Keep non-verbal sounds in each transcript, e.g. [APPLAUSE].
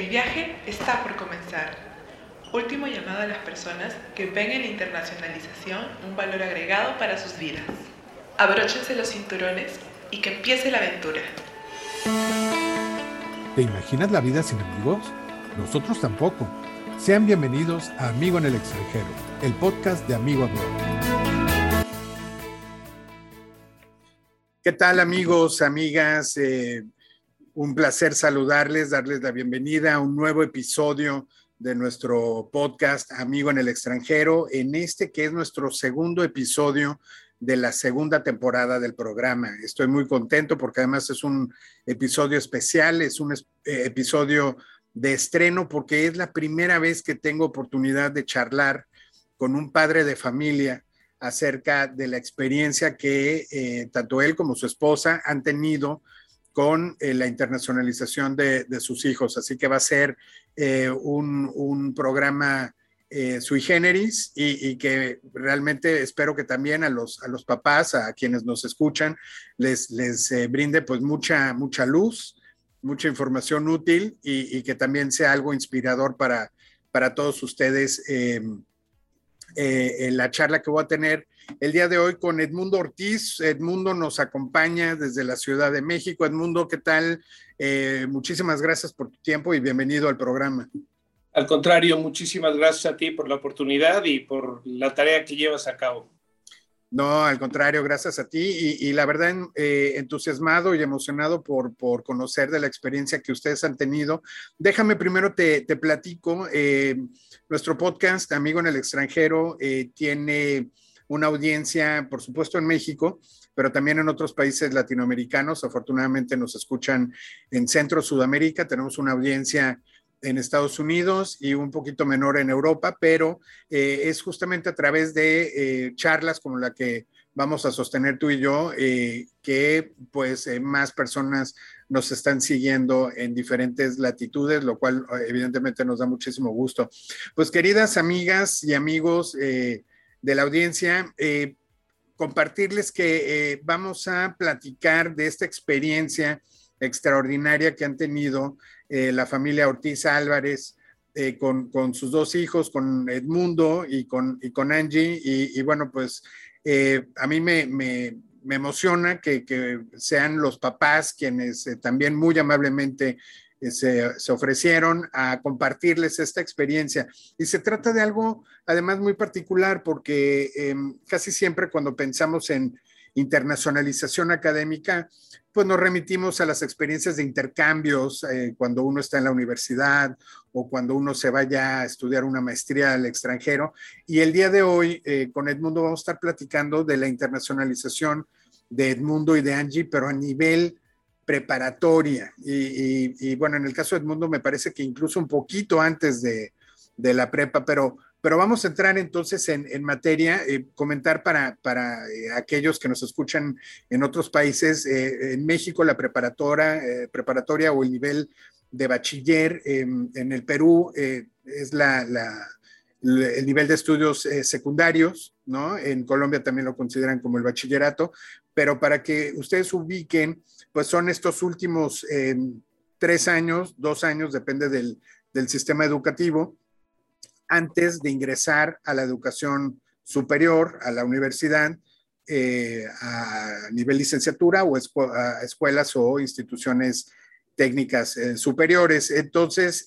El viaje está por comenzar. Último llamado a las personas que ven en la internacionalización un valor agregado para sus vidas. Abróchense los cinturones y que empiece la aventura. ¿Te imaginas la vida sin amigos? Nosotros tampoco. Sean bienvenidos a Amigo en el extranjero, el podcast de Amigo Abroad. ¿Qué tal amigos, amigas? Eh, un placer saludarles, darles la bienvenida a un nuevo episodio de nuestro podcast Amigo en el extranjero, en este que es nuestro segundo episodio de la segunda temporada del programa. Estoy muy contento porque además es un episodio especial, es un eh, episodio de estreno porque es la primera vez que tengo oportunidad de charlar con un padre de familia acerca de la experiencia que eh, tanto él como su esposa han tenido con eh, la internacionalización de, sus hijos. Así que va a ser eh, un, programa eh, sui generis y, que realmente espero que también a los, papás, a quienes nos escuchan, les, brinde pues mucha, mucha luz, mucha información útil y, que también sea algo inspirador para, para todos ustedes en la charla que voy a tener el día de hoy con Edmundo Ortiz. Edmundo nos acompaña desde la Ciudad de México. Edmundo, ¿qué tal? Eh, muchísimas gracias por tu tiempo y bienvenido al programa. Al contrario, muchísimas gracias a ti por la oportunidad y por la tarea que llevas a cabo. No, al contrario, gracias a ti y, la verdad eh, entusiasmado y emocionado por, por, conocer de la experiencia que ustedes han tenido. Déjame primero te, te platico. Eh, nuestro podcast, Amigo en el extranjero, tiene una audiencia, por supuesto, en México, pero también en otros países latinoamericanos. Afortunadamente nos escuchan en Centro Sudamérica, tenemos una audiencia en Estados Unidos y un poquito menor en Europa, pero eh, es justamente a través de eh, charlas como la que vamos a sostener tú y yo, eh, que pues más personas nos están siguiendo en diferentes latitudes, lo cual evidentemente nos da muchísimo gusto. Pues queridas amigas y amigos, de la audiencia, compartirles que vamos a platicar de esta experiencia extraordinaria que han tenido eh, la familia Ortiz Álvarez con, sus dos hijos, con Edmundo y con, y con Angie. Y, bueno, pues a mí me, me, me emociona que, que, sean los papás quienes también muy amablemente se, ofrecieron a compartirles esta experiencia. Y se trata de algo además muy particular porque em, casi siempre cuando pensamos en internacionalización académica, pues nos remitimos a las experiencias de intercambios eh, cuando uno está en la universidad o cuando uno se vaya a estudiar una maestría al extranjero. Y el día de hoy eh, con Edmundo vamos a estar platicando de la internacionalización de Edmundo y de Angie, pero a nivel preparatoria. Y, bueno, en el caso de Edmundo me parece que incluso un poquito antes de, la prepa, pero, pero vamos a entrar entonces en, materia, eh, comentar para, para eh, aquellos que nos escuchan en otros países, eh, en México la preparatoria, preparatoria o el nivel de bachiller, en el Perú es la, el nivel de estudios secundarios, ¿no? En Colombia también lo consideran como el bachillerato, pero para que ustedes ubiquen, pues son estos últimos eh, tres años, dos años, depende del, sistema educativo, antes de ingresar a la educación superior, a la universidad, eh, a nivel licenciatura o a escuelas o instituciones técnicas eh, superiores. Entonces,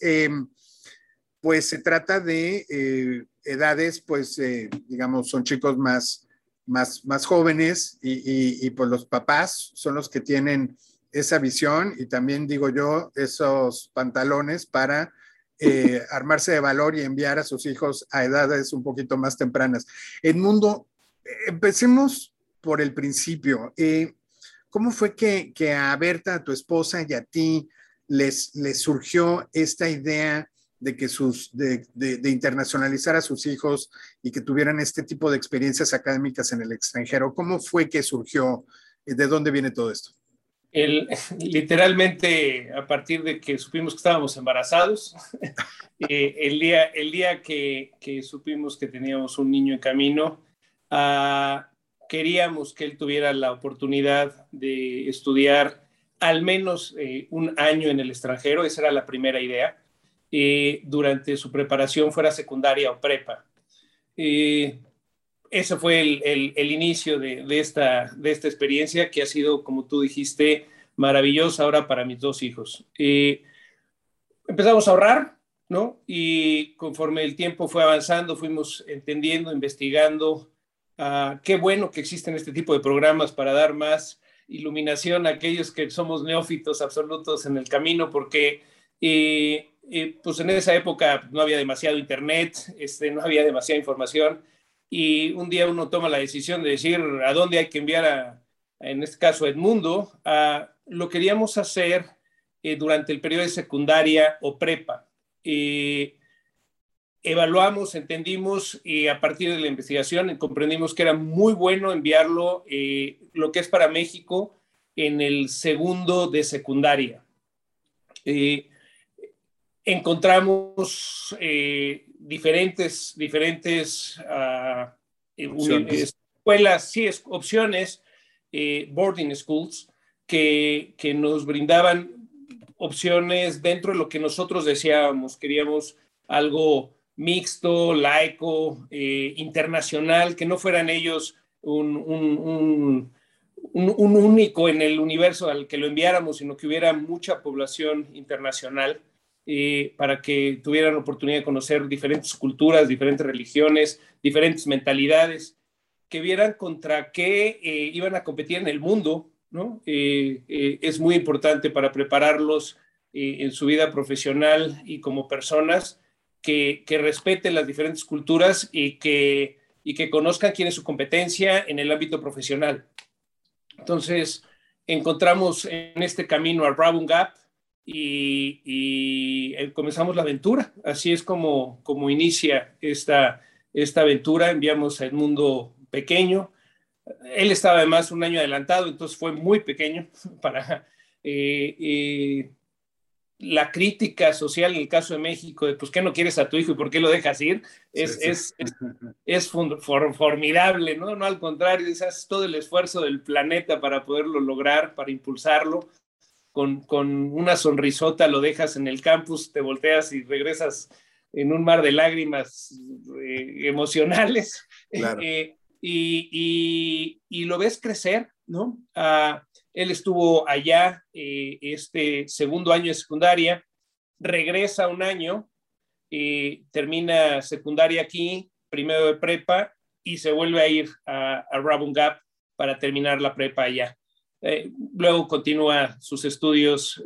pues se trata de edades, pues, digamos, son chicos más más, más jóvenes y, pues los papás son los que tienen esa visión y también digo yo esos pantalones para eh, armarse de valor y enviar a sus hijos a edades un poquito más tempranas. Edmundo, empecemos por el principio. Eh, ¿Cómo fue que, a Berta, a tu esposa y a ti les, surgió esta idea de que sus, de, internacionalizar a sus hijos y que tuvieran este tipo de experiencias académicas en el extranjero. ¿Cómo fue que surgió? ¿De dónde viene todo esto? [LAUGHS] Literalmente a partir de que supimos que estábamos embarazados, [LAUGHS] eh, el día, el día que, que, supimos que teníamos un niño en camino, uh, queríamos que él tuviera la oportunidad de estudiar al menos eh, un año en el extranjero, esa era la primera idea durante su preparación, fuera secundaria o prepa. Ese fue el, inicio de, esta, de esta experiencia que ha sido, como tú dijiste, maravillosa ahora para mis dos hijos. empezamos a ahorrar, ¿no? Y conforme el tiempo fue avanzando, fuimos entendiendo, investigando. Ah, qué bueno que existen este tipo de programas para dar más iluminación a aquellos que somos neófitos absolutos en el camino, porque eh, eh, pues en esa época no había demasiado internet, este, no había demasiada información, y un día uno toma la decisión de decir a dónde hay que enviar a, en este caso, Edmundo. A, lo queríamos hacer eh, durante el periodo de secundaria o prepa evaluamos, entendimos y a partir de la investigación comprendimos que era muy bueno enviarlo eh, lo que es para México en el segundo de secundaria. Eh, encontramos eh, diferentes, diferentes ah, escuelas, sí, opciones, boarding schools, que, que nos brindaban opciones dentro de lo que nosotros deseábamos. Queríamos algo mixto, laico, eh, internacional, que no fueran ellos un, un, único en el universo al que lo enviáramos, sino que hubiera mucha población internacional eh, para que tuvieran oportunidad de conocer diferentes culturas, diferentes religiones, diferentes mentalidades, que vieran contra qué eh, iban a competir en el mundo eh, eh, es muy importante para prepararlos en su vida profesional y como personas que, respeten las diferentes culturas y que, conozcan quién es su competencia en el ámbito profesional. Entonces, encontramos en este camino al Brabun Gap y, comenzamos la aventura. Así es como, como inicia esta, esta aventura. Enviamos a Edmundo pequeño, él estaba además un año adelantado, entonces fue muy pequeño [LAUGHS] para eh, eh, la crítica social en el caso de México, de pues qué no quieres a tu hijo y por qué lo dejas ir, es, es, es, formidable, ¿no? No al contrario, haces todo el esfuerzo del planeta para poderlo lograr, para impulsarlo. Con, con, una sonrisota lo dejas en el campus, te volteas y regresas en un mar de lágrimas eh, emocionales. Claro [LAUGHS] y, lo ves crecer, ¿no? Ah, él estuvo allá eh, este segundo año de secundaria, regresa un año, eh, termina secundaria aquí, primero de prepa, y se vuelve a ir a, a Rabun Gap para terminar la prepa allá. Eh, luego continúa sus estudios,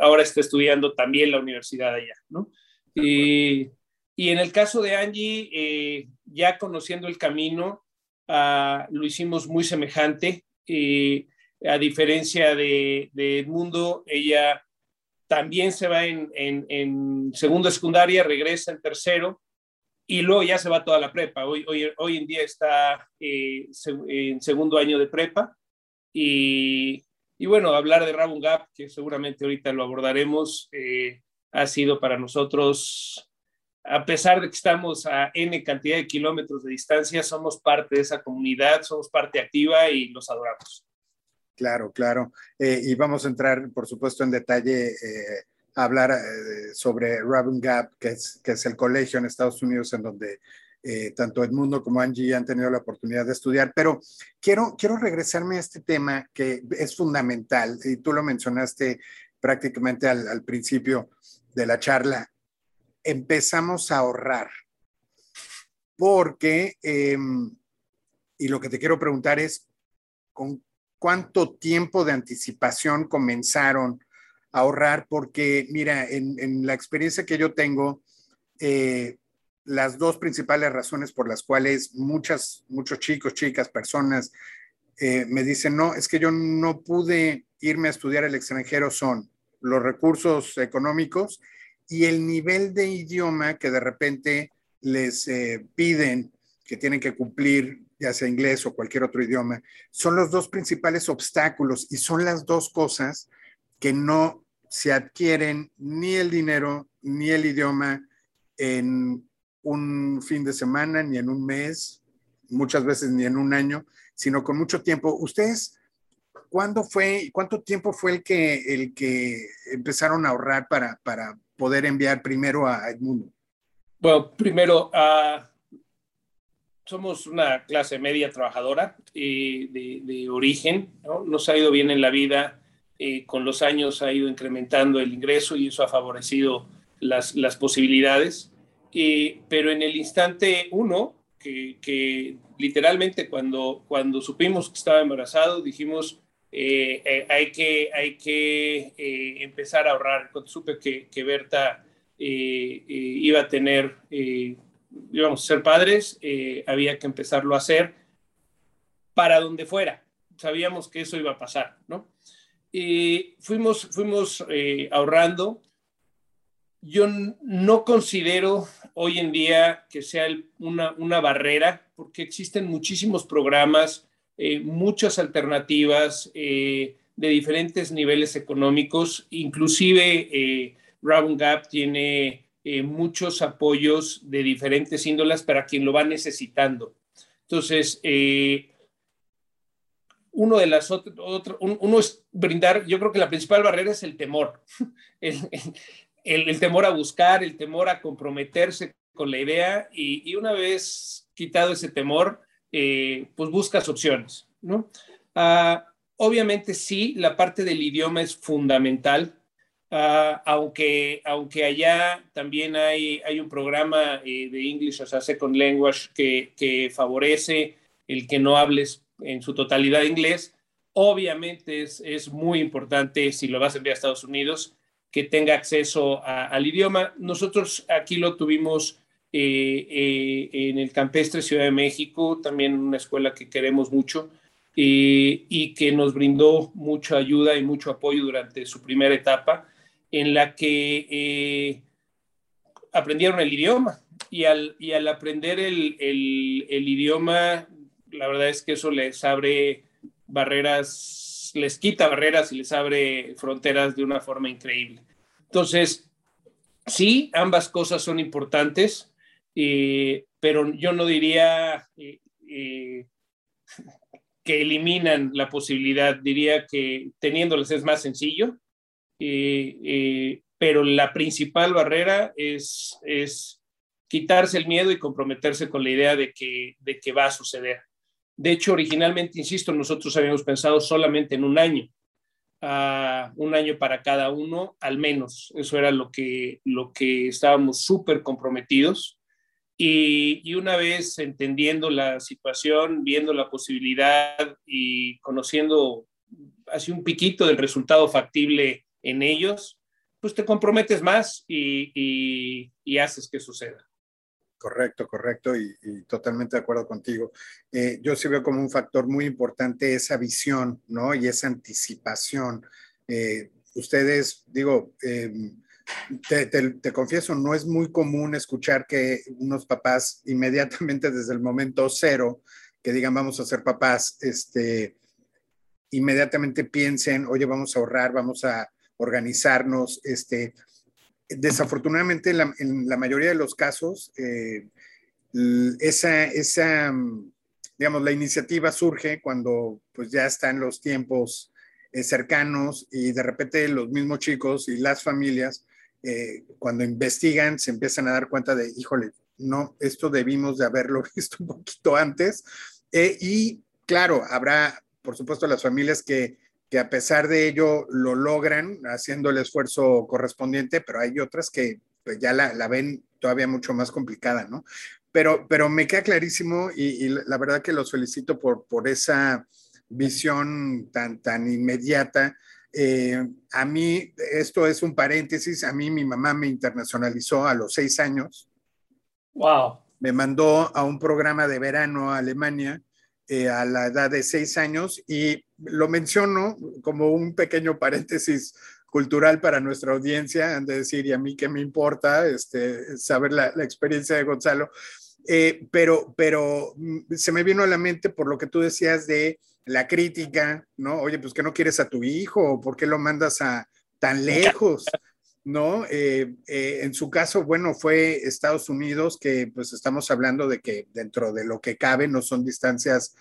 ahora está estudiando también la universidad allá, ¿no? Y, y en el caso de Angie, ya conociendo el camino, Ah, lo hicimos muy semejante. Eh, a diferencia de, de, Edmundo, ella también se va en, en, segundo de secundaria, regresa en tercero y luego ya se va toda la prepa. Hoy, hoy, hoy en día está eh, en segundo año de prepa. Y, bueno, hablar de Rabun Gap, que seguramente ahorita lo abordaremos, eh, ha sido para nosotros a pesar de que estamos a N cantidad de kilómetros de distancia, somos parte de esa comunidad, somos parte activa y los adoramos. Claro, claro. Eh, y vamos a entrar, por supuesto, en detalle eh, hablar eh, sobre Robin Gap, que es, que es el colegio en Estados Unidos en donde tanto Edmundo como Angie han tenido la oportunidad de estudiar. Pero quiero, quiero regresarme a este tema que es fundamental, y tú lo mencionaste prácticamente al, principio de la charla empezamos a ahorrar. Porque, em, y lo que te quiero preguntar es, ¿con cuánto tiempo de anticipación comenzaron a ahorrar? Porque, mira, en, la experiencia que yo tengo, eh, las dos principales razones por las cuales muchas, muchos chicos, chicas, personas eh, me dicen, no, es que yo no pude irme a estudiar al extranjero son los recursos económicos y el nivel de idioma que de repente les eh, piden que tienen que cumplir, ya sea inglés o cualquier otro idioma, son los dos principales obstáculos y son las dos cosas que no se adquieren ni el dinero ni el idioma en un fin de semana, ni en un mes, muchas veces ni en un año, sino con mucho tiempo. Ustedes, ¿cuándo fue, cuánto tiempo fue el que, el que empezaron a ahorrar para, para poder enviar primero a Edmundo? Bueno, primero, uh, somos una clase media trabajadora de, de, origen, ¿no? nos ha ido bien en la vida, eh, con los años ha ido incrementando el ingreso y eso ha favorecido las, las posibilidades, eh, pero en el instante uno, que, literalmente cuando, cuando supimos que estaba embarazado, dijimos, hay que, hay que empezar a ahorrar. Cuando supe que, que Berta iba a tener íbamos a ser padres, eh, había que empezarlo a hacer para donde fuera. Sabíamos que eso iba a pasar, ¿no? Fuimos, fuimos eh, ahorrando. Yo no considero hoy en día que sea una, una, barrera, porque existen muchísimos programas, eh, muchas alternativas de diferentes niveles económicos, inclusive eh, Round Gap tiene eh, muchos apoyos de diferentes índolas para quien lo va necesitando. Entonces, eh, uno de las otras, uno es brindar, yo creo que la principal barrera es el temor, [LAUGHS] el temor a buscar, el temor a comprometerse con la idea y, una vez quitado ese temor, eh, pues buscas opciones, ¿no? Ah, obviamente sí, la parte del idioma es fundamental. Uh, aunque, aunque allá también hay, hay un programa eh, de English, o sea, Second Language, que, que, favorece el que no hables en su totalidad inglés. Obviamente es, es muy importante, si lo vas a enviar a Estados Unidos, que tenga acceso al idioma. Nosotros aquí lo tuvimos eh, eh, en el Campestre Ciudad de México, también una escuela que queremos mucho. y que nos brindó mucha ayuda y mucho apoyo durante su primera etapa en la que eh, aprendieron el idioma y al, y al aprender el, el, el, idioma, la verdad es que eso les abre barreras, les quita barreras y les abre fronteras de una forma increíble. Entonces, sí, ambas cosas son importantes, eh, pero yo no diría eh, eh, que eliminan la posibilidad, diría que teniéndolas es más sencillo eh, eh, pero la principal barrera es, es quitarse el miedo y comprometerse con la idea de que, de que va a suceder. De hecho, originalmente, insisto, nosotros habíamos pensado solamente en un año, uh, un año para cada uno, al menos. Eso era lo que, lo que estábamos súper comprometidos. Y, y, una vez entendiendo la situación, viendo la posibilidad y conociendo así un piquito del resultado factible en ellos, pues te comprometes más y, y, y haces que suceda. Correcto, correcto, y, y, totalmente de acuerdo contigo. Eh, yo sí veo como un factor muy importante esa visión, ¿no? Y esa anticipación. Eh, ustedes, digo, eh, te, te, confieso, no es muy común escuchar que unos papás inmediatamente [LAUGHS] desde el momento cero, que digan vamos a ser papás, este, inmediatamente piensen, oye, vamos a ahorrar, vamos a, organizarnos. Este, desafortunadamente, en la, mayoría de los casos, eh, esa, esa, digamos, la iniciativa surge cuando pues ya están los tiempos eh, cercanos y de repente los mismos chicos y las familias, eh, cuando investigan, se empiezan a dar cuenta de, híjole, no, esto debimos de haberlo [LAUGHS] visto un poquito antes. Y claro, habrá, por supuesto, las familias que que a pesar de ello lo logran haciendo el esfuerzo correspondiente, pero hay otras que pues, ya la, la, ven todavía mucho más complicada, ¿no? Pero, pero me queda clarísimo y, y la verdad que los felicito por, por esa visión tan, tan inmediata. Eh, a mí, esto es un paréntesis, a mí mi mamá me internacionalizó a los seis años. Wow. Me mandó a un programa de verano a Alemania eh, a la edad de seis años y lo menciono como un pequeño paréntesis cultural para nuestra audiencia, han de decir, y a mí qué me importa este, saber la, la experiencia de Gonzalo, eh, pero, pero mm, se me vino a la mente por lo que tú decías de la crítica, ¿no? Oye, pues que no quieres a tu hijo, ¿por qué lo mandas a tan lejos? ¿No? Eh, eh, en su caso, bueno, fue Estados Unidos, que pues estamos hablando de que dentro de lo que cabe no son distancias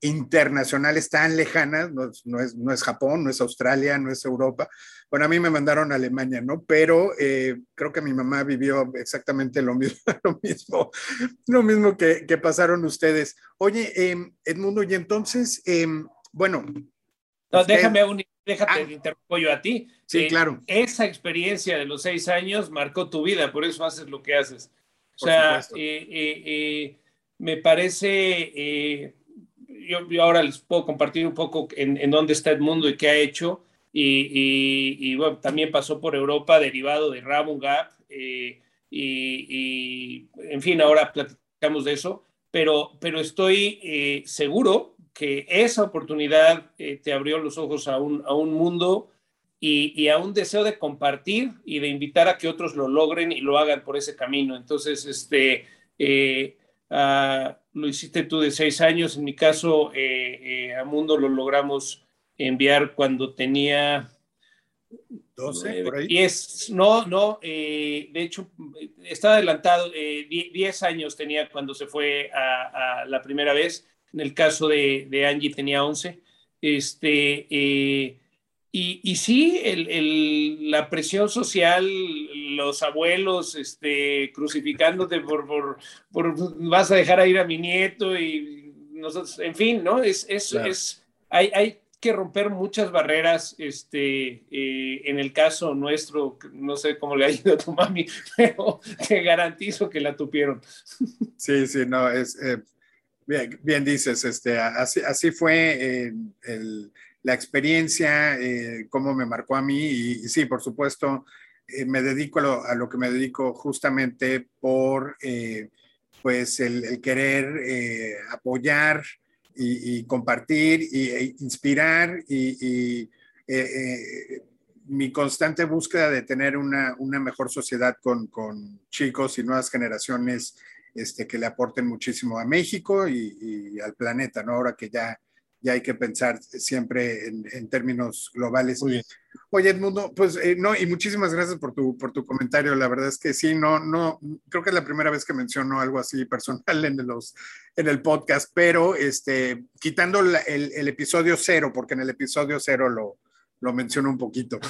internacionales tan lejanas, no, es, no es Japón, no es Australia, no es Europa. Bueno, a mí me mandaron a Alemania, ¿no? Pero eh, creo que mi mamá vivió exactamente lo mismo, [LAUGHS] lo mismo, lo mismo que, que pasaron ustedes. Oye, eh, Edmundo, y entonces, em, bueno. No, déjame un, déjate, ah, interrumpo yo a ti. Sí, eh, claro. Esa experiencia de los seis años marcó tu vida, por eso haces lo que haces. O sea, me parece yo, ahora les puedo compartir un poco en, dónde está Edmundo y qué ha hecho. Y, bueno, también pasó por Europa derivado de Ramon Gap. Eh, y, en fin, ahora platicamos de eso. Pero, pero estoy eh, seguro que esa oportunidad eh, te abrió los ojos a un, a un mundo y, a un deseo de compartir y de invitar a que otros lo logren y lo hagan por ese camino. Entonces, este, uh, lo hiciste tú de seis años, en mi caso eh, eh, a Mundo lo logramos enviar cuando tenía 12, por ahí. 10, no, no, eh, de hecho estaba adelantado, 10 años tenía cuando se fue a, la primera vez, en el caso de, de Angie tenía 11, este, y, y, sí, el, la presión social, los abuelos este, crucificándote por, por, por, vas a dejar a ir a mi nieto y nosotros, en fin, ¿no? Es, es, es hay, hay, que romper muchas barreras, este, eh, en el caso nuestro, no sé cómo le ha ido a tu mami, [LAUGHS] pero te garantizo que la tupieron. Sí, sí, no, es, eh, bien, dices, este, así, fue el la experiencia, eh, cómo me marcó a mí y, sí, por supuesto, eh, me dedico a lo, que me dedico justamente por eh, pues el, querer apoyar y, compartir y, e inspirar y, mi constante búsqueda de tener una, mejor sociedad con, chicos y nuevas generaciones este, que le aporten muchísimo a México y, al planeta, ¿no? Ahora que ya y hay que pensar siempre en, términos globales. Oye, Edmundo, pues eh, no, y muchísimas gracias por tu, por tu comentario. La verdad es que sí, no, no, creo que es la primera vez que menciono algo así personal en, los, en el podcast, pero este, quitando el, el, episodio cero, porque en el episodio cero lo, lo menciono un poquito.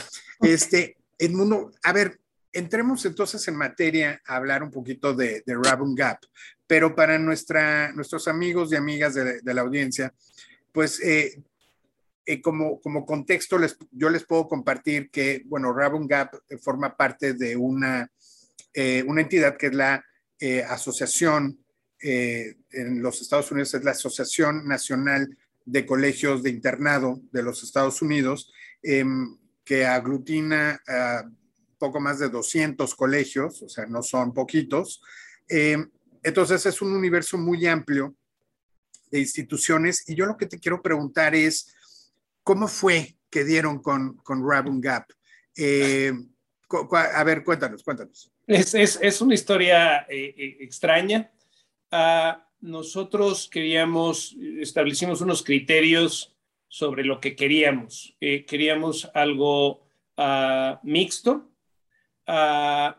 Este, Edmundo, a ver, entremos entonces en materia a hablar un poquito de, de Rabun Gap, pero para nuestros amigos y amigas de, la audiencia, pues eh, eh, como, como contexto, les, yo les puedo compartir que, bueno, Rabun Gap eh, forma parte de una, una entidad que es la asociación en los Estados Unidos, es la Asociación Nacional de Colegios de Internado de los Estados Unidos, em, que aglutina a poco más de 200 colegios, o sea, no son poquitos. Em, entonces es un universo muy amplio de instituciones. Y yo lo que te quiero preguntar es, ¿cómo fue que dieron con, con Rabun Gap? Eh, a ver, cuéntanos, cuéntanos. Es, es, es una historia eh, eh, extraña. Uh, nosotros queríamos, establecimos unos criterios sobre lo que queríamos. queríamos algo uh, mixto, uh,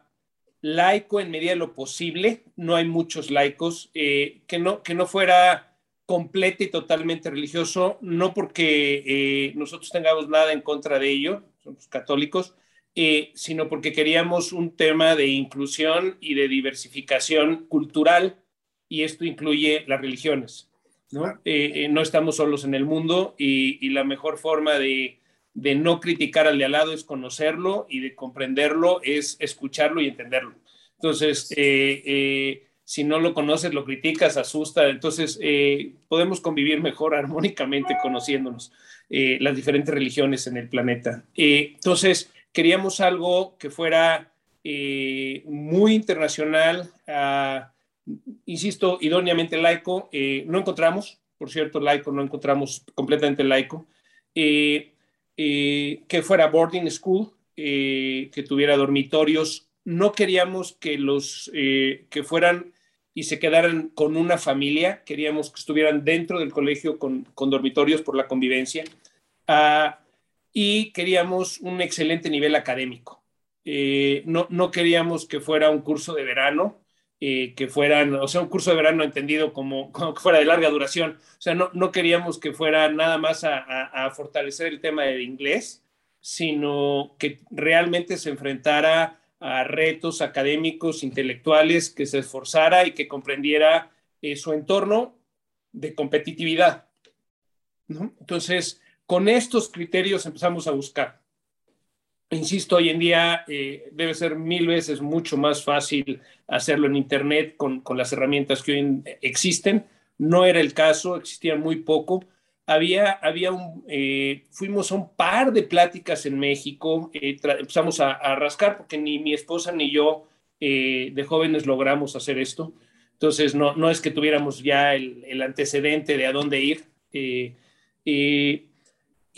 laico en medida de lo posible. No hay muchos laicos. que, no, que no fuera completa y totalmente religioso, no porque eh, nosotros tengamos nada en contra de ello, somos católicos, eh, sino porque queríamos un tema de inclusión y de diversificación cultural, y esto incluye las religiones. No, eh, no estamos solos en el mundo y, la mejor forma de, de, no criticar al de al lado es conocerlo y de comprenderlo es escucharlo y entenderlo. Entonces, si no lo conoces, lo criticas, asusta. Entonces, eh, podemos convivir mejor [LAUGHS] armónicamente conociéndonos eh, las diferentes religiones en el planeta. Eh, entonces, queríamos algo que fuera muy internacional, ah, insisto, idóneamente laico. no encontramos, por cierto, laico, no encontramos completamente laico. Que fuera boarding school, que tuviera dormitorios. No queríamos que los que fueran y se quedaran con una familia. Queríamos que estuvieran dentro del colegio con, dormitorios por la convivencia. Ah, y queríamos un excelente nivel académico. Eh, no, no, queríamos que fuera un curso de verano, eh, que fueran, o sea, un curso de verano entendido como, [LAUGHS] como que fuera de larga duración. O sea, no, no queríamos que fuera nada más a, a, fortalecer el tema del inglés, sino que realmente se enfrentara a retos académicos, intelectuales, que se esforzara y que comprendiera eh, su entorno de competitividad. ¿no? Entonces, con estos criterios empezamos a buscar. Insisto, hoy en día eh, debe ser mil veces mucho más fácil hacerlo en Internet con, con, las herramientas que hoy existen. No era el caso, existían muy poco. Había, había un, eh, fuimos a un par de pláticas en México, eh, empezamos a, a, rascar porque ni mi esposa ni yo de jóvenes logramos hacer esto. Entonces, no, no es que tuviéramos ya el antecedente de a dónde ir.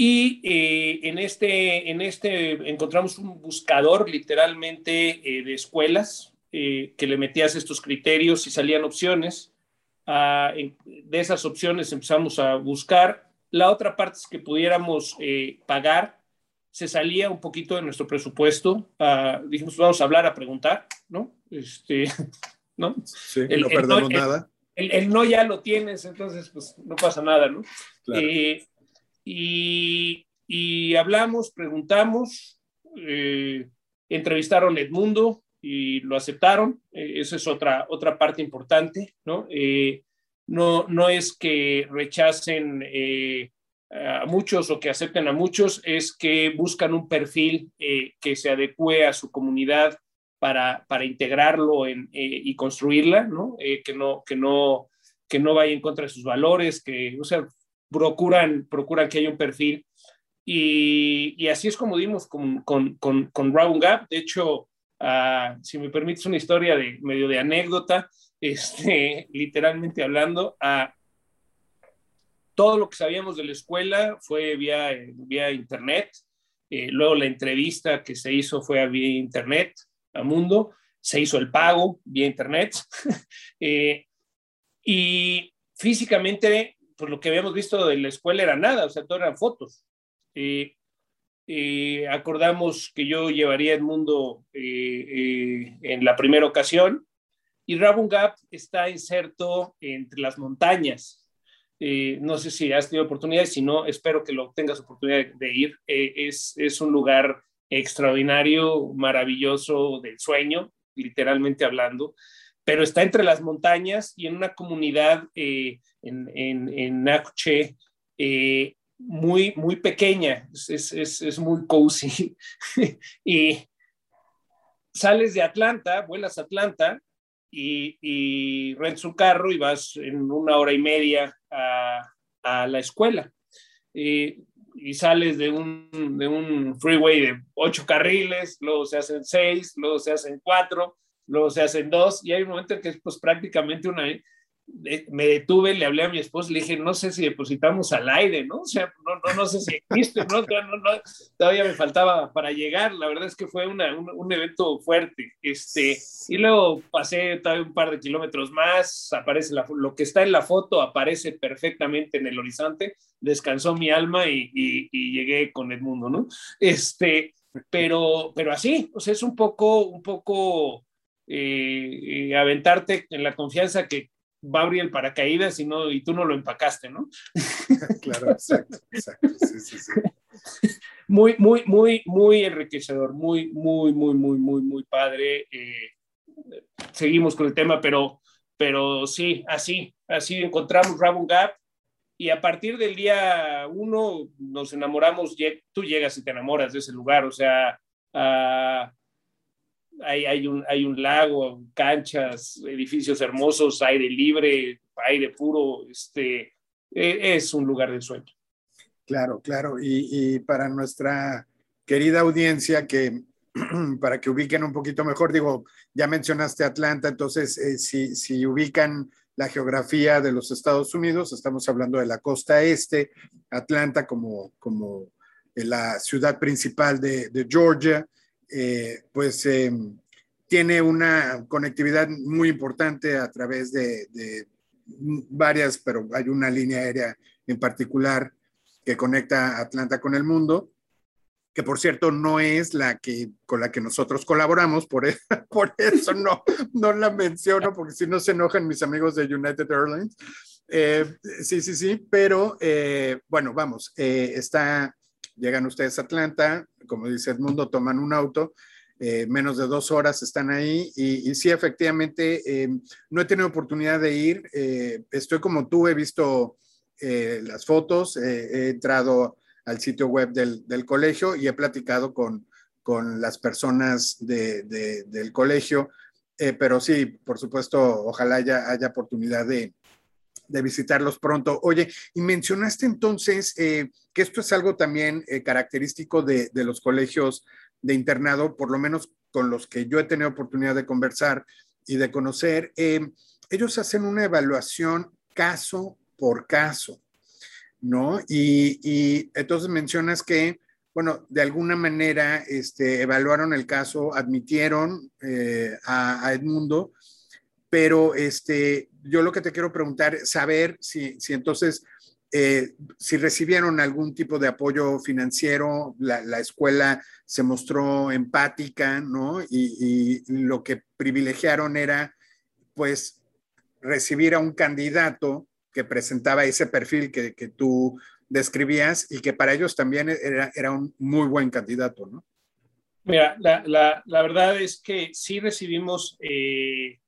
Y eh, en, este, en este encontramos un buscador literalmente eh, de escuelas eh, que le metías estos criterios y salían opciones. Ah, de esas opciones empezamos a buscar. La otra parte es que pudiéramos pagar. Se salía un poquito de nuestro presupuesto. Ah, dijimos, vamos a hablar, a preguntar, ¿no? Este, [LAUGHS] ¿no? Sí, el, no perdemos nada. El, no ya lo tienes, entonces pues no pasa nada, ¿no? Claro. Y, hablamos, preguntamos, eh, entrevistaron Edmundo y lo aceptaron. Eh, esa es otra, otra parte importante, ¿no? Eh, no, no es que rechacen a muchos o que acepten a muchos, es que buscan un perfil que se adecue a su comunidad para, para integrarlo en, y construirla, ¿no? que no, que no que no vaya en contra de sus valores, que, o sea, procuran, procuran que haya un perfil. Y, y así es como dimos con, con, con, con Round. De hecho, uh, si me permites una historia de medio de anécdota, [LAUGHS] este, literalmente hablando, a todo lo que sabíamos de la escuela fue vía, vía internet. Eh, luego la entrevista que se hizo fue vía internet a Mundo. Se hizo el pago vía internet. [LAUGHS] eh, y físicamente pues lo que habíamos visto de la escuela era nada, o sea, todo eran fotos. Eh, eh, acordamos que yo llevaría el mundo eh, en la primera ocasión y Rabun Gap está inserto entre las montañas. no sé si has tenido oportunidad, si no, espero que lo tengas oportunidad de ir. es, es un lugar extraordinario, maravilloso del sueño, literalmente hablando pero está entre las montañas y en una comunidad eh, en, en, en eh, muy, muy pequeña, es, es, es muy cozy. [LAUGHS] y sales de Atlanta, vuelas a Atlanta y, y rentas un carro y vas en una hora y media a, a la escuela. Eh, y sales de un, de un freeway de ocho carriles, luego se hacen seis, luego se hacen cuatro, luego se hacen dos y hay un momento en que es pues prácticamente una me detuve, le hablé a mi esposa, le dije, no sé si depositamos al aire, ¿no? O sea, no, no, no sé si existe, ¿no? Todavía me faltaba para llegar, la verdad es que fue una, un, un, evento fuerte, este, y luego pasé todavía un par de kilómetros más, aparece la, lo que está en la foto, aparece perfectamente en el horizonte, descansó mi alma y, y, y llegué con el mundo, ¿no? Este, pero, pero así, o sea, es un poco, un poco eh, aventarte en la confianza que va a abrir el paracaídas y, no, y tú no lo empacaste, ¿no? [LAUGHS] claro, exacto, exacto. Sí, sí, sí. Muy, muy, muy, muy enriquecedor, muy, muy, muy, muy, muy, muy padre. Eh, seguimos con el tema, pero, pero sí, así, así encontramos Rabun Gap y a partir del día uno nos enamoramos, tú llegas y te enamoras de ese lugar, o sea, uh, hay, hay, un, hay un lago, canchas, edificios hermosos, aire libre, aire puro, este, e, es un lugar de sueño. Claro, claro. Y, y, para nuestra querida audiencia, que [CLEARS THROAT] para que ubiquen un poquito mejor, digo, ya mencionaste Atlanta, entonces eh, si, si ubican la geografía de los Estados Unidos, estamos hablando de la costa este, Atlanta como, como la ciudad principal de, de Georgia, eh, pues eh, tiene una conectividad muy importante a través de, varias, pero hay una línea aérea en particular que conecta Atlanta con el mundo. que por cierto no es la que con la que nosotros colaboramos, por, e, [LAUGHS] por eso no, no la menciono, porque si no se enojan mis amigos de United Airlines. Eh, sí, sí, sí, pero bueno, vamos, está, llegan ustedes a Atlanta, como dice Edmundo, toman un auto, menos de dos horas están ahí y, sí, efectivamente, no he tenido oportunidad de ir, estoy como tú, he visto las fotos, he entrado al sitio web del, del colegio y he platicado con, con las personas de, del colegio, pero sí, por supuesto, ojalá haya, haya oportunidad de, de visitarlos pronto. Oye, y mencionaste entonces eh, que esto es algo también eh, característico de, los colegios de internado, por lo menos con los que yo he tenido oportunidad de conversar y de conocer. Eh, ellos hacen una evaluación caso por caso, ¿no? Y, entonces mencionas que, bueno, de alguna manera este, evaluaron el caso, admitieron a, a Edmundo, pero este, yo lo que te quiero preguntar es saber si, si entonces, eh, si recibieron algún tipo de apoyo financiero, la, la escuela se mostró empática, ¿no? Y, lo que privilegiaron era, pues, recibir a un candidato que presentaba ese perfil que, tú describías y que para ellos también era, un muy buen candidato, ¿no? Mira, la, la, la verdad es que sí recibimos eh,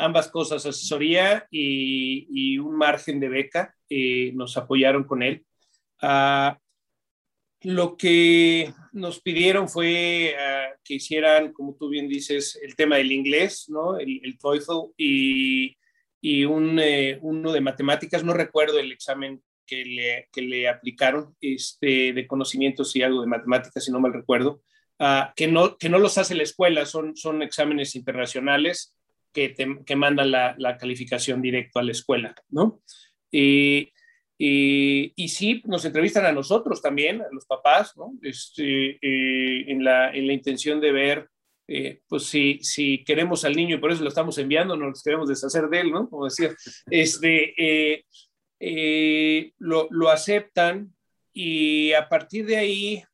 ambas cosas, asesoría y, un margen de beca, eh, nos apoyaron con él. Ah, lo que nos pidieron fue ah, que hicieran, como tú bien dices, el tema del inglés, ¿no? El, el TOEFL y, eh, uno de matemáticas. No recuerdo el examen que le, que le aplicaron este, de conocimientos y algo de matemáticas, si no mal recuerdo, ah, que, no, que no los hace la escuela, son, son exámenes internacionales que, te, mandan la, calificación directo a la escuela, ¿no? Y, y, sí, nos entrevistan a nosotros también, a los papás, ¿no? Este, eh, en, la, en la intención de ver, eh, pues si, si queremos al niño y por eso lo estamos enviando, no nos queremos deshacer de él, ¿no? Como decía, este, eh, lo, lo, aceptan y a partir de ahí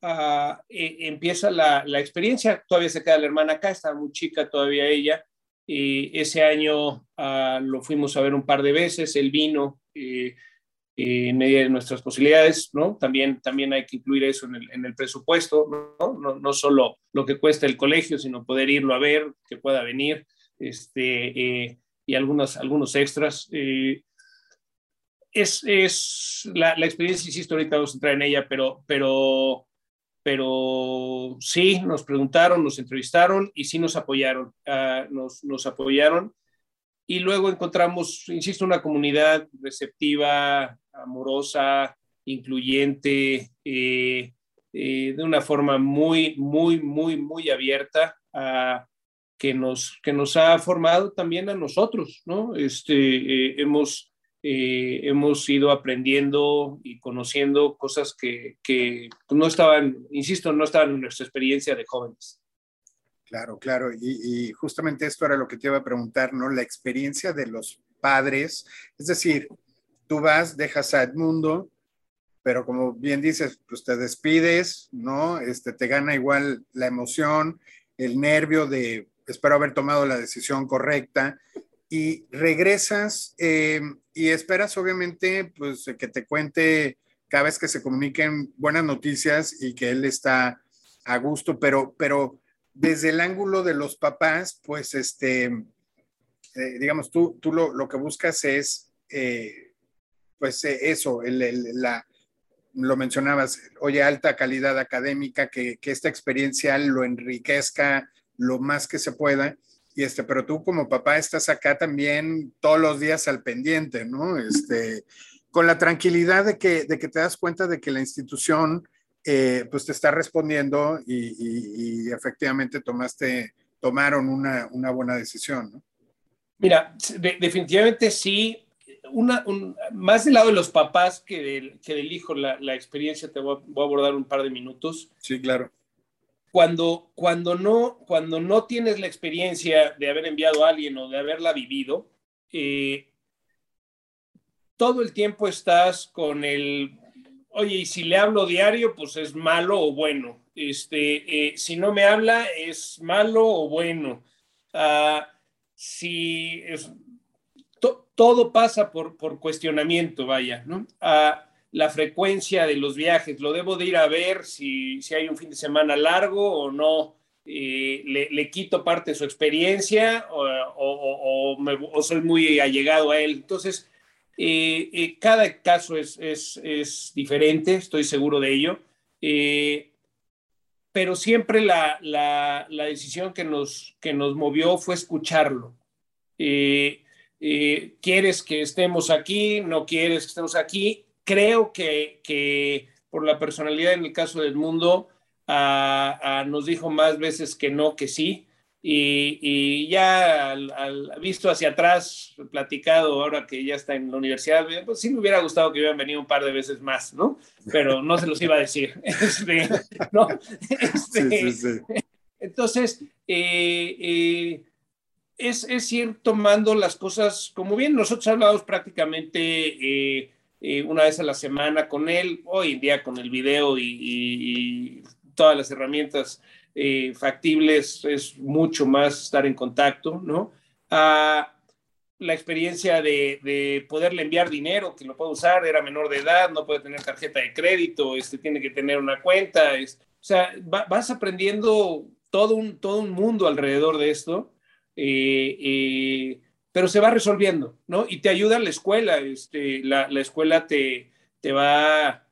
ah, empieza la, la, experiencia. Todavía se queda la hermana acá, está muy chica todavía ella, ese año ah, lo fuimos a ver un par de veces, él vino eh, en medida de nuestras posibilidades, ¿no? También, también hay que incluir eso en el, en el presupuesto, ¿no? ¿no? ¿no? solo lo que cuesta el colegio, sino poder irlo a ver, que pueda venir, este, eh, y algunos, algunos extras. Eh, es, es la, la, experiencia, insisto, ahorita vamos a entrar en ella, pero, pero pero sí, nos preguntaron, nos entrevistaron y sí nos apoyaron, uh, nos, nos, apoyaron. Y luego encontramos, insisto, una comunidad receptiva, amorosa, incluyente, eh, eh, de una forma muy, muy, muy, muy abierta, que, nos, que nos ha formado también a nosotros, ¿no? Este, eh, hemos eh, hemos ido aprendiendo y conociendo cosas que, que, no estaban, insisto, no estaban en nuestra experiencia de jóvenes. Claro, claro. Y, y, justamente esto era lo que te iba a preguntar, ¿no? La experiencia de los padres. Es decir, tú vas, dejas a Edmundo, pero como bien dices, pues te despides, ¿no? Este, te gana igual la emoción, el nervio de espero haber tomado la decisión correcta y regresas eh, y esperas obviamente pues que te cuente cada vez que se comuniquen buenas noticias y que él está a gusto, pero, pero desde el ángulo de los papás, pues este, eh, digamos, tú, tú lo, lo, que buscas es, eh, pues eso, el, el, la, lo mencionabas, oye, alta calidad académica, que, que esta experiencia lo enriquezca lo más que se pueda y este, pero tú como papá estás acá también todos los días al pendiente, ¿no? Este, con la tranquilidad de que, de que te das cuenta de que la institución eh, pues te está respondiendo y, y, efectivamente tomaste, tomaron una, una, buena decisión, ¿no? Mira, definitivamente sí, una, más del lado de los papás que del, que del hijo, la, la experiencia te voy a, voy a abordar un par de minutos. Sí, claro cuando, cuando, no, cuando no tienes la experiencia de haber enviado a alguien o de haberla vivido, eh, todo el tiempo estás con el, oye, y si le hablo diario, pues es malo o bueno. Este, si no me habla, es malo o bueno. Ah, si todo pasa por, por cuestionamiento, vaya, ¿no? Ah, la frecuencia de los viajes, lo debo de ir a ver si, si hay un fin de semana largo o no, eh, le, quito parte de su experiencia o, o, soy muy allegado a él. Entonces, eh, eh, cada caso es, es, es, diferente, estoy seguro de ello, pero siempre la, la, la, decisión que nos, que nos movió fue escucharlo. ¿Quieres que estemos aquí? ¿No quieres que estemos aquí? Creo que, que, por la personalidad en el caso del mundo, nos dijo más veces que no, que sí. Y, ya al, visto hacia atrás, platicado ahora que ya está en la universidad, pues sí me hubiera gustado que hubieran venido un par de veces más, ¿no? Pero no se los iba a decir. [LAUGHS] Este, ¿no? Este, entonces, eh, eh, es, es, ir tomando las cosas como bien. Nosotros hablamos prácticamente eh, eh, una vez a la semana con él, hoy en día con el video y, todas las herramientas eh, factibles es mucho más estar en contacto, ¿no? Ah, la experiencia de, poderle enviar dinero, que lo puede usar, era menor de edad, no puede tener tarjeta de crédito, este, tiene que tener una cuenta, es, o sea, vas aprendiendo todo un, todo un mundo alrededor de esto. Eh, pero se va resolviendo, ¿no? Y te ayuda la escuela, este, la, la escuela te, te va,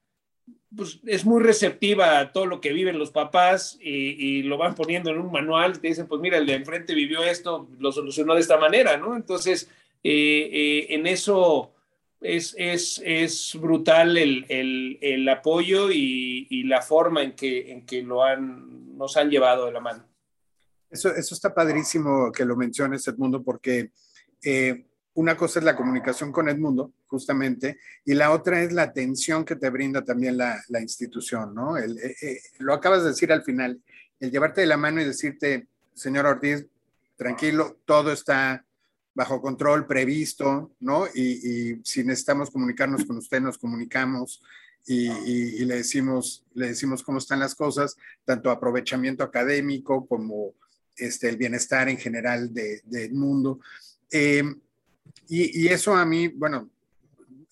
pues es muy receptiva a todo lo que viven los papás y, lo van poniendo en un manual, te dicen, pues mira, el de enfrente vivió esto, lo solucionó de esta manera, ¿no? Entonces, eh, eh, en eso es, es, es brutal el, el, el apoyo y, y, la forma en que, en que lo han, nos han llevado de la mano. Eso, eso está padrísimo que lo menciones, Edmundo, porque eh, una cosa es la comunicación con Edmundo, justamente, y la otra es la atención que te brinda también la, institución, ¿no? Eh, eh, lo acabas de decir al final, el llevarte de la mano y decirte, señor Ortiz, tranquilo, todo está bajo control, previsto, ¿no? Y, si necesitamos comunicarnos con usted, nos comunicamos y, le, decimos, le decimos cómo están las cosas, tanto aprovechamiento académico como este, el bienestar en general de, de Edmundo. Eh, y, eso a mí, bueno,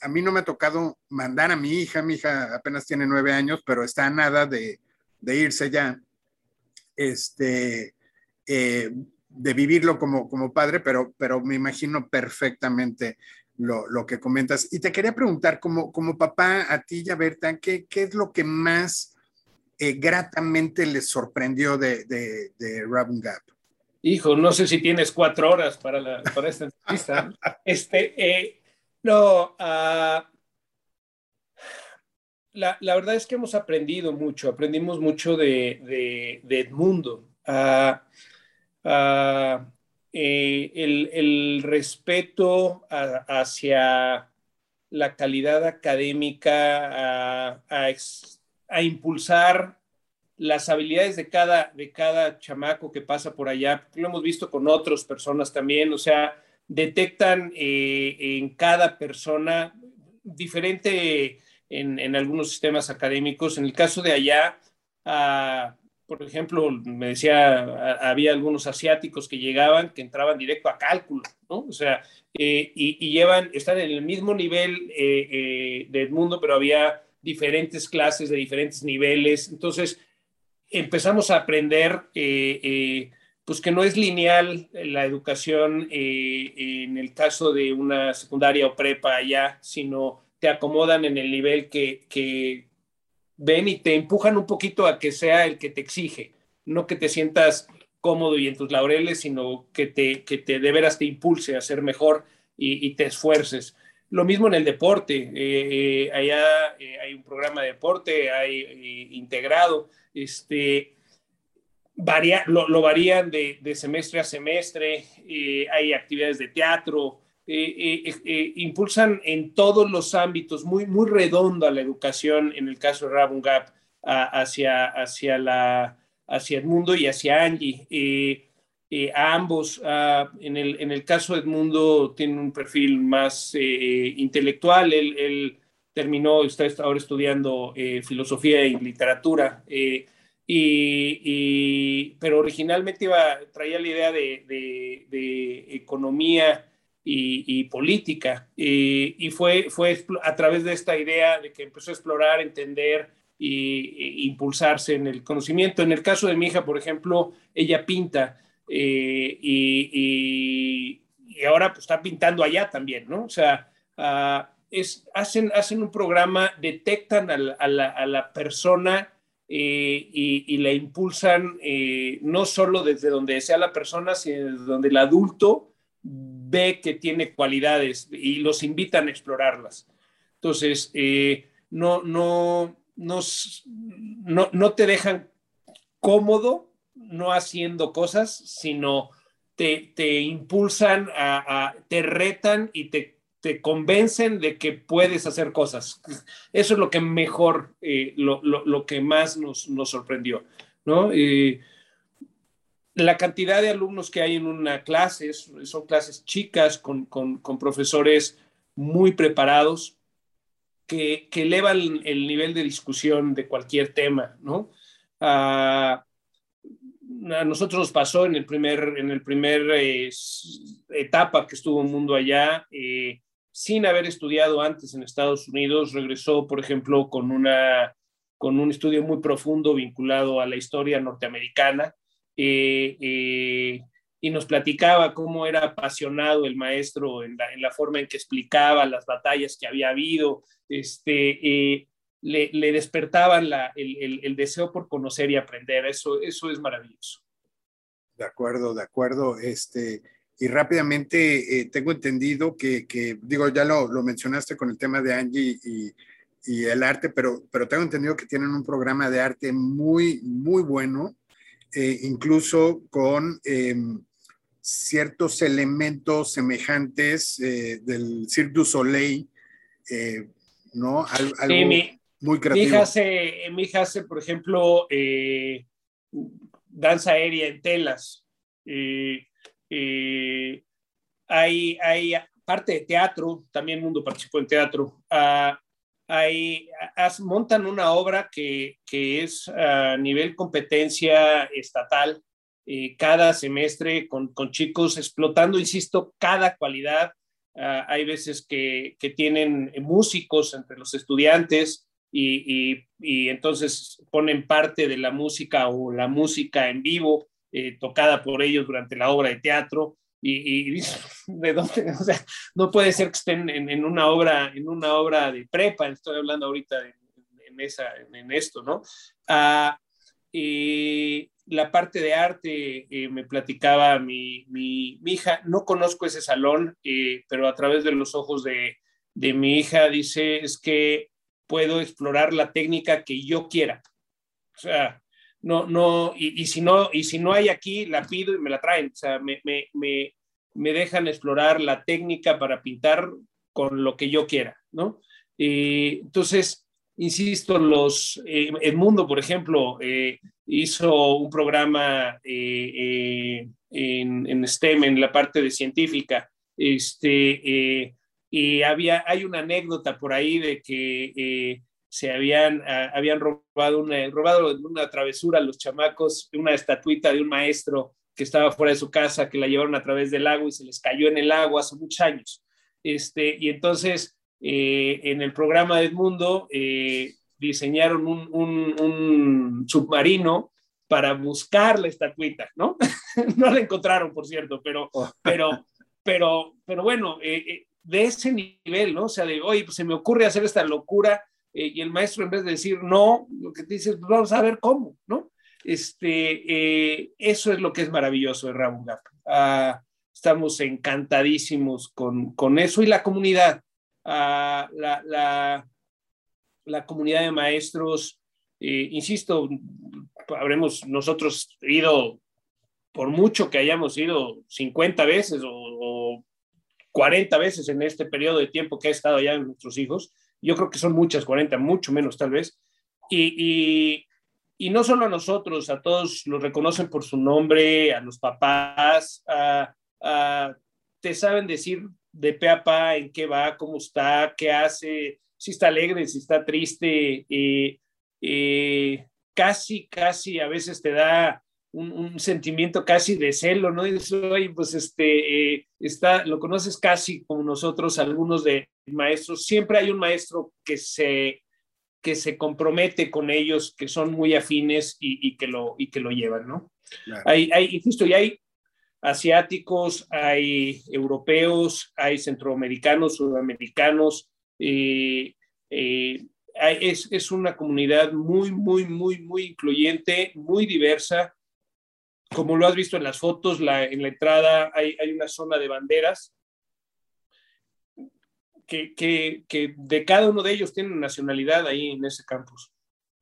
a mí no me ha tocado mandar a mi hija, mi hija apenas tiene nueve años, pero está a nada de, irse ya, este, eh, de vivirlo como, padre, pero, pero me imagino perfectamente lo, que comentas. Y te quería preguntar, como, como papá, a ti y a Berta, ¿qué, qué es lo que más eh, gratamente les sorprendió de, de, de Gap? Hijo, no sé si tienes cuatro horas para, para esta entrevista. este, eh, no, ah, la, la, verdad es que hemos aprendido mucho, aprendimos mucho de, de, Edmundo. Ah, ah, eh, el, el, respeto hacia la calidad académica, a, a impulsar las habilidades de cada, de cada chamaco que pasa por allá, lo hemos visto con otras personas también, o sea, detectan eh, en cada persona diferente en, en, algunos sistemas académicos. En el caso de allá, ah, por ejemplo, me decía, había algunos asiáticos que llegaban, que entraban directo a cálculo, ¿no? O sea, eh, y, llevan, están en el mismo nivel eh, del mundo, pero había diferentes clases de diferentes niveles. Entonces, empezamos a aprender eh, eh, pues que no es lineal la educación eh, en el caso de una secundaria o prepa allá, sino te acomodan en el nivel que, ven y te empujan un poquito a que sea el que te exige, no que te sientas cómodo y en tus laureles, sino que te, que te de veras te impulse a ser mejor y te esfuerces. Lo mismo en el deporte. allá hay un programa de deporte, hay integrado este, varía, lo, varían de, semestre a semestre, eh, hay actividades de teatro, eh, eh, impulsan en todos los ámbitos, muy, muy redondo a la educación, en el caso de Rabun Gap, hacia, hacia, la, hacia Edmundo y hacia Angie. A ambos, en, el, en el caso de Edmundo, tiene un perfil más intelectual, él terminó, está ahora estudiando filosofía y literatura. Y, pero originalmente iba, traía la idea de, economía y, política. Y, fue, fue a través de esta idea de que empezó a explorar, entender e impulsarse en el conocimiento. En el caso de mi hija, por ejemplo, ella pinta eh, y, ahora pues, está pintando allá también, ¿no? O sea, es, hacen, un programa, detectan a la, persona eh, y, la impulsan eh, no solo desde donde sea la persona, sino desde donde el adulto ve que tiene cualidades y los invitan a explorarlas. Entonces, no, te dejan cómodo no haciendo cosas, sino te, te impulsan, a, te retan y te te convencen de que puedes hacer cosas. Eso es lo que mejor, eh, lo, lo, que más nos, nos sorprendió, ¿no? la cantidad de alumnos que hay en una clase son clases chicas con, con, con profesores muy preparados que, que, elevan el nivel de discusión de cualquier tema, ¿no? A nosotros nos pasó en el primer, en el primer eh, etapa que estuvo el mundo allá, eh, sin haber estudiado antes en Estados Unidos, regresó, por ejemplo, con, una, con un estudio muy profundo vinculado a la historia norteamericana eh, eh, y nos platicaba cómo era apasionado el maestro en la, forma en que explicaba las batallas que había habido, este, eh, le, despertaban el, el, deseo por conocer y aprender. Eso, eso es maravilloso. De acuerdo, de acuerdo. Este, y rápidamente eh, tengo entendido que, que, digo, ya lo, lo, mencionaste con el tema de Angie y, y, el arte, pero, pero tengo entendido que tienen un programa de arte muy, muy bueno, eh, incluso con em, ciertos elementos semejantes eh, del Cirque du Soleil, ¿no? algo muy creativo. Mi hija, hace, mi hija hace, por ejemplo, danza aérea en telas. Eh, hay, hay parte de teatro, también Mundo participó en teatro. Uh, hay, montan una obra que, que, es a nivel competencia estatal, eh, cada semestre con, con, chicos explotando, insisto, cada cualidad. Uh, hay veces que, que, tienen músicos entre los estudiantes y, y, y, entonces ponen parte de la música o la música en vivo eh, tocada por ellos durante la obra de teatro. Y, y, [LAUGHS] de dónde, o sea, no puede ser que estén en, en, una obra, en una obra de prepa, estoy hablando ahorita de, en, esa, en, esto, ¿no? Ah, y la parte de arte, eh, me platicaba mi, mi, mi, hija, no conozco ese salón, eh, pero a través de los ojos de, de mi hija dice, es que puedo explorar la técnica que yo quiera. O sea, no, no, y, si no, y si no hay aquí, la pido y me la traen. O sea, me, me, me, dejan explorar la técnica para pintar con lo que yo quiera, ¿no? entonces, insisto, los, eh, el mundo, por ejemplo, eh, hizo un programa eh, en, en, STEM, en la parte de científica, este, y había, hay una anécdota por ahí de que se habían, ah, habían robado, una, robado una travesura a los chamacos, una estatuita de un maestro que estaba fuera de su casa, que la llevaron a través del lago y se les cayó en el agua hace muchos años. Este, y entonces, eh, en el programa de Edmundo, eh, diseñaron un, un, submarino para buscar la estatuita, ¿no? [LAUGHS] no la encontraron, por cierto, pero, oh. [LAUGHS] pero, pero, pero bueno, eh, de ese nivel, ¿no? O sea, de, oye, pues se me ocurre hacer esta locura, eh, y el maestro en vez de decir no, lo que te dice es pues vamos a ver cómo, ¿no? Este, eh, eso es lo que es maravilloso de Ramón ah, estamos encantadísimos con, con, eso y la comunidad, ah, la, la, comunidad de maestros, eh, insisto, habremos nosotros ido, por mucho que hayamos ido 50 veces o 40 veces en este periodo de tiempo que ha estado allá en nuestros hijos, yo creo que son muchas, 40, mucho menos tal vez. Y, y, no solo a nosotros, a todos los reconocen por su nombre, a los papás, te saben decir de pe a pa en qué va, cómo está, qué hace, si está alegre, si está triste, eh, eh, casi, casi a veces te da un, sentimiento casi de celo, ¿no? Y dices, pues este, eh, está, lo conoces casi como nosotros, algunos de maestros. Siempre hay un maestro que se, que se compromete con ellos, que son muy afines y, que, lo, y que lo llevan, ¿no? Hay, hay, justo, y hay asiáticos, hay europeos, hay centroamericanos, sudamericanos, eh, eh, es, es, una comunidad muy, muy, muy, muy incluyente, muy diversa. Como lo has visto en las fotos, la, en la entrada hay, hay, una zona de banderas que, que, que, de cada uno de ellos tienen nacionalidad ahí en ese campus.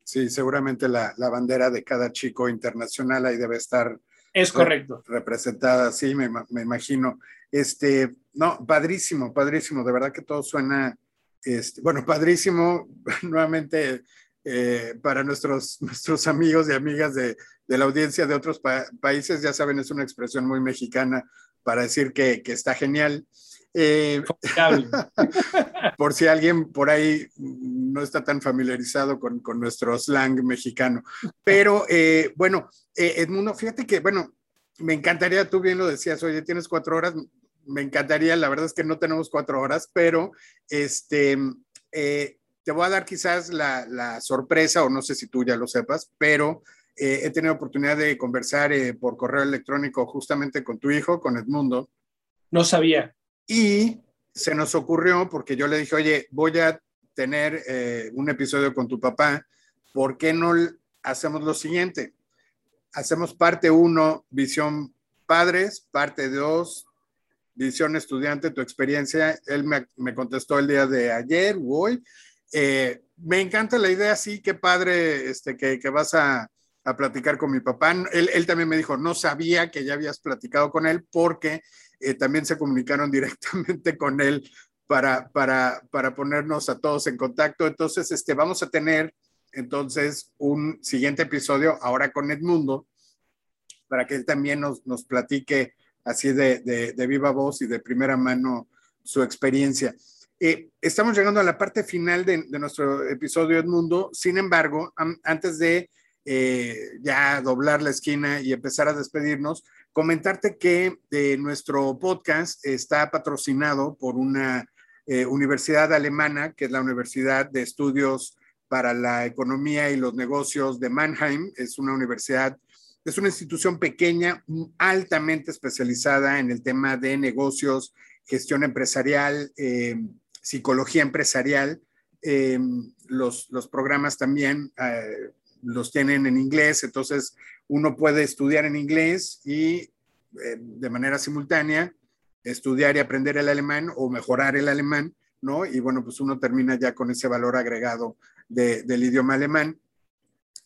Sí, seguramente la, la bandera de cada chico internacional ahí debe estar es correcto. representada, sí, me, me, imagino. Este, no, padrísimo, padrísimo. De verdad que todo suena, este, bueno, padrísimo. [LAUGHS] Nuevamente, eh, para nuestros, [LAUGHS] nuestros amigos y amigas de, de la audiencia de otros países, ya saben, es una expresión muy mexicana para decir que, que está genial. Eh, [LAUGHS] por si alguien por ahí no está tan familiarizado con, con nuestro slang mexicano. Pero eh, bueno, eh, Edmundo, fíjate que, bueno, me encantaría, tú bien lo decías, oye, tienes cuatro horas, me encantaría, la verdad es que no tenemos cuatro horas, pero este, te voy a dar quizás la, la, sorpresa, o no sé si tú ya lo sepas, pero he tenido oportunidad de conversar por correo electrónico justamente con tu hijo, con Edmundo. No sabía. Y se nos ocurrió, porque yo le dije, oye, voy a tener eh, un episodio con tu papá, ¿por qué no hacemos lo siguiente? Hacemos parte uno, visión padres, parte dos, visión estudiante, tu experiencia. Él me, contestó el día de ayer, hoy. Eh, me encanta la idea, sí, qué padre este, que, que vas a, a, platicar con mi papá. Él, él, también me dijo, no sabía que ya habías platicado con él porque eh, también se comunicaron [LAUGHS] directamente con él para, para, para ponernos a todos en contacto. Entonces, este, vamos a tener entonces un siguiente episodio ahora con Edmundo para que él también nos, nos platique así de, de, viva voz y de primera mano su experiencia. Eh, estamos llegando a la parte final de, nuestro episodio Edmundo. Sin embargo, antes de eh, ya doblar la esquina y empezar a despedirnos, comentarte que eh, nuestro podcast está patrocinado por una universidad alemana, que es la Universidad de Estudios para la Economía y los Negocios de Mannheim. Es una universidad, es una institución pequeña, altamente especializada en el tema de negocios, gestión empresarial, eh, psicología empresarial. Los, los, programas también los tienen en inglés, entonces uno puede estudiar en inglés y eh, de manera simultánea estudiar y aprender el alemán o mejorar el alemán, ¿no? Y bueno, pues uno termina ya con ese valor agregado del idioma alemán.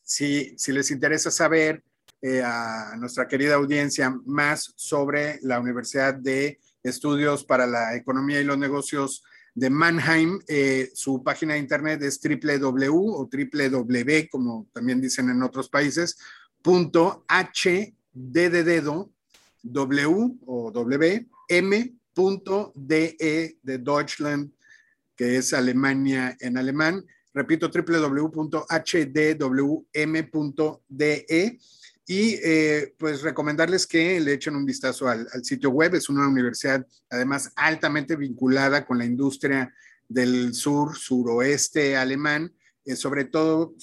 Si, si les interesa saber eh, a nuestra querida audiencia más sobre la Universidad de Estudios para la Economía y los Negocios de Mannheim. Eh, su página de internet es www o www, como también dicen en otros países, punto h de dedo w o w m punto de de Deutschland, que es Alemania en alemán. Repito, www.hdwm.de y eh, pues recomendarles que le echen un vistazo al, sitio web. Es una universidad además altamente vinculada con la industria del sur, suroeste alemán, eh, sobre todo,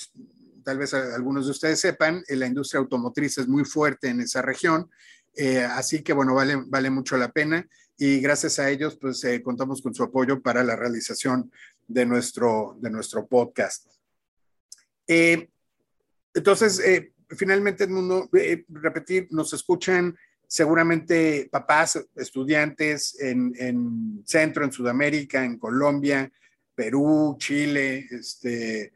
tal vez algunos de ustedes sepan, eh, la industria automotriz es muy fuerte en esa región, así que bueno, vale, vale mucho la pena y gracias a ellos pues contamos con su apoyo para la realización de nuestro, de nuestro podcast. entonces, finalmente, el mundo, eh, repetir, nos escuchan seguramente papás, estudiantes en, en, Centro, en Sudamérica, en Colombia, Perú, Chile. Este,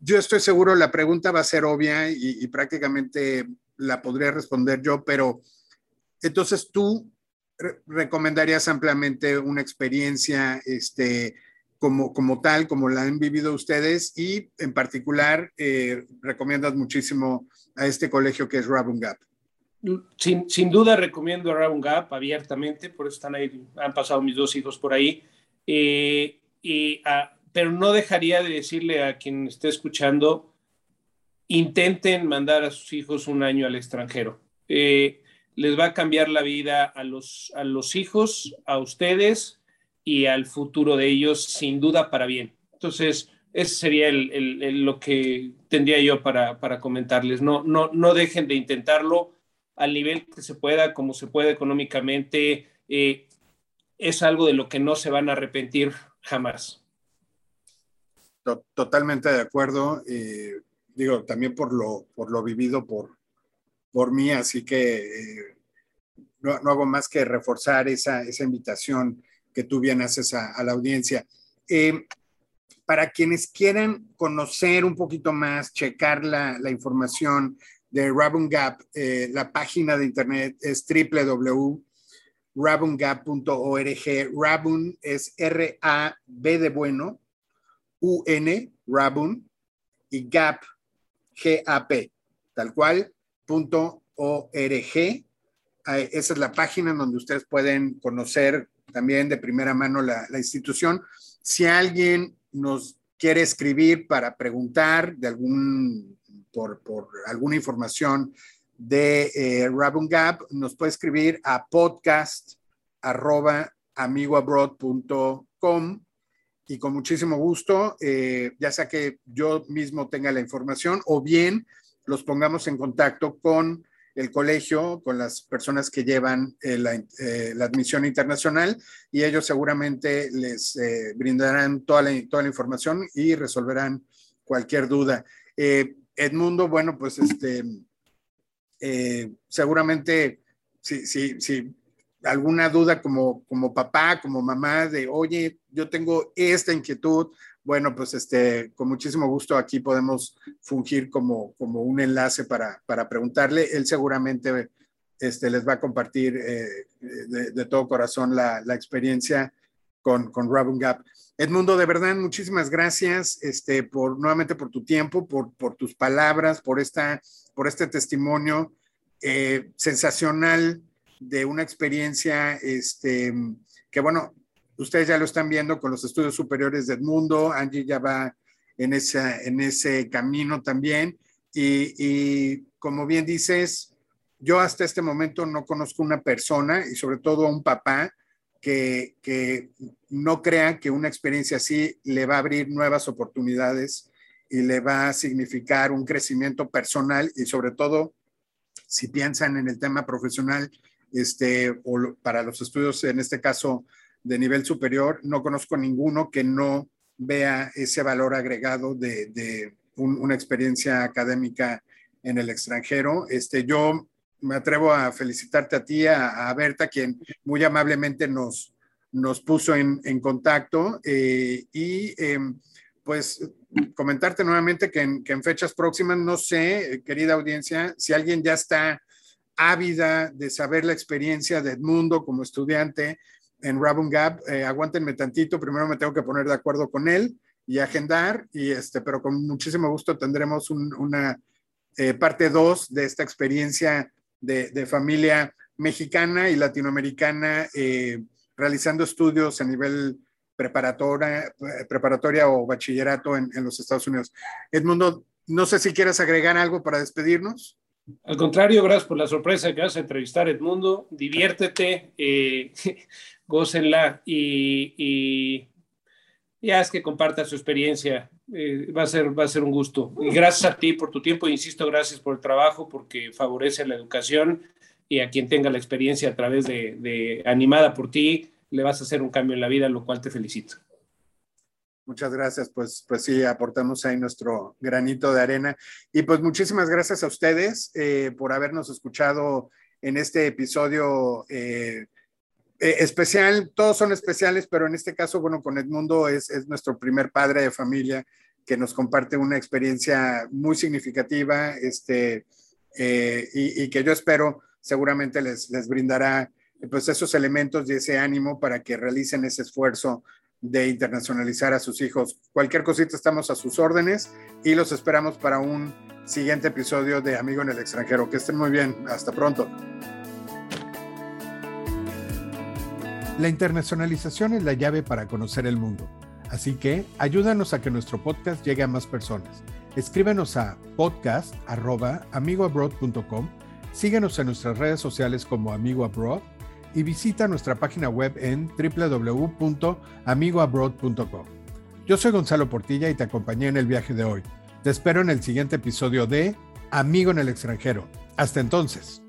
yo estoy seguro, la pregunta va a ser obvia y, y prácticamente la podría responder yo, pero entonces tú recomendarías ampliamente una experiencia este, como, como tal, como la han vivido ustedes y en particular eh, recomiendas muchísimo a este colegio que es Rabun Gap. Sin, sin duda recomiendo a Rabun Gap abiertamente, por eso están ahí, han pasado mis dos hijos por ahí. Eh, y, pero no dejaría de decirle a quien esté escuchando, intenten mandar a sus hijos un año al extranjero. Eh, les va a cambiar la vida a los, a los hijos, a ustedes y al futuro de ellos, sin duda para bien. Entonces, ese sería lo que tendría yo para, comentarles. No, no, no dejen de intentarlo al nivel que se pueda, como se pueda económicamente. Eh, es algo de lo que no se van a arrepentir jamás. Totalmente de acuerdo. Eh, digo, también por lo, por lo vivido por, por mí, así que eh, no, hago más que reforzar esa, esa invitación que tú bien haces a, la audiencia. Eh, para quienes quieran conocer un poquito más, checar la, información de Rabun Gap, eh, la página de internet es www.rabungap.org. Rabun es R-A-B de bueno, U-N, Rabun, y Gap, G-A-P, tal cual, punto O-R-G. Esa es la página donde ustedes pueden conocer también de primera mano la, institución. Si alguien nos quiere escribir para preguntar de algún, por, alguna información de eh, Rabun Gap, nos puede escribir a podcast arroba amigoabroad.com y con muchísimo gusto, eh, ya sea que yo mismo tenga la información o bien los pongamos en contacto con el colegio, con las personas que llevan eh, eh, la, admisión internacional y ellos seguramente les brindarán toda la, toda la información y resolverán cualquier duda. Edmundo, bueno, pues este, seguramente si, si, si alguna duda como, como papá, como mamá, de, oye, yo tengo esta inquietud, bueno, pues este, con muchísimo gusto aquí podemos fungir como, como un enlace para, para preguntarle. Él seguramente este, les va a compartir eh, de, todo corazón la, la experiencia con, con Robin Gap. Edmundo, de verdad, muchísimas gracias este, por, nuevamente por tu tiempo, por, por tus palabras, por, esta, por este testimonio eh, sensacional de una experiencia este, que, bueno, ustedes ya lo están viendo con los estudios superiores de Edmundo, Angie ya va en, esa, en ese camino también. Y, como bien dices, yo hasta este momento no conozco una persona y sobre todo a un papá que, que, no crea que una experiencia así le va a abrir nuevas oportunidades y le va a significar un crecimiento personal y sobre todo si piensan en el tema profesional, este, o para los estudios, en este caso, de nivel superior, no conozco ninguno que no vea ese valor agregado de, una experiencia académica en el extranjero. Este, yo me atrevo a felicitarte a ti, a, Berta, quien muy amablemente nos, nos puso en, contacto eh, y em, pues comentarte nuevamente que en, que en, fechas próximas, no sé, querida audiencia, si alguien ya está ávida de saber la experiencia de Edmundo como estudiante en Rabun Gap, eh, aguántenme tantito, primero me tengo que poner de acuerdo con él y agendar, y este, pero con muchísimo gusto tendremos una eh, parte 2 de esta experiencia de, familia mexicana y latinoamericana eh, realizando estudios a nivel preparatoria, preparatoria o bachillerato en, los Estados Unidos. Edmundo, no sé si quieres agregar algo para despedirnos. Al contrario, gracias por la sorpresa que vas a entrevistar, Edmundo. Diviértete, eh, gócenla y, y, es que comparta su experiencia. Eh, va, a ser, va a ser un gusto. Y gracias a ti por tu tiempo, insisto, gracias por el trabajo, porque favorece la educación y a quien tenga la experiencia a través de, de animada por ti, le vas a hacer un cambio en la vida, lo cual te felicito. Muchas gracias, pues, pues sí, aportamos ahí nuestro granito de arena. Y pues muchísimas gracias a ustedes eh, por habernos escuchado en este episodio eh, eh, especial. Todos son especiales, pero en este caso, bueno, con Edmundo es, es nuestro primer padre de familia que nos comparte una experiencia muy significativa este, y, y, que yo espero seguramente les, les brindará pues esos elementos y ese ánimo para que realicen ese esfuerzo de internacionalizar a sus hijos. Cualquier cosita estamos a sus órdenes y los esperamos para un siguiente episodio de Amigo en el extranjero. Que estén muy bien. Hasta pronto. La internacionalización es la llave para conocer el mundo. Así que ayúdanos a que nuestro podcast llegue a más personas. Escríbenos a podcast.amigoabroad.com, síguenos en nuestras redes sociales como Amigo Abroad y visita nuestra página web en www.amigoabroad.com. Yo soy Gonzalo Portilla y te acompañé en el viaje de hoy. Te espero en el siguiente episodio de Amigo en el extranjero. Hasta entonces.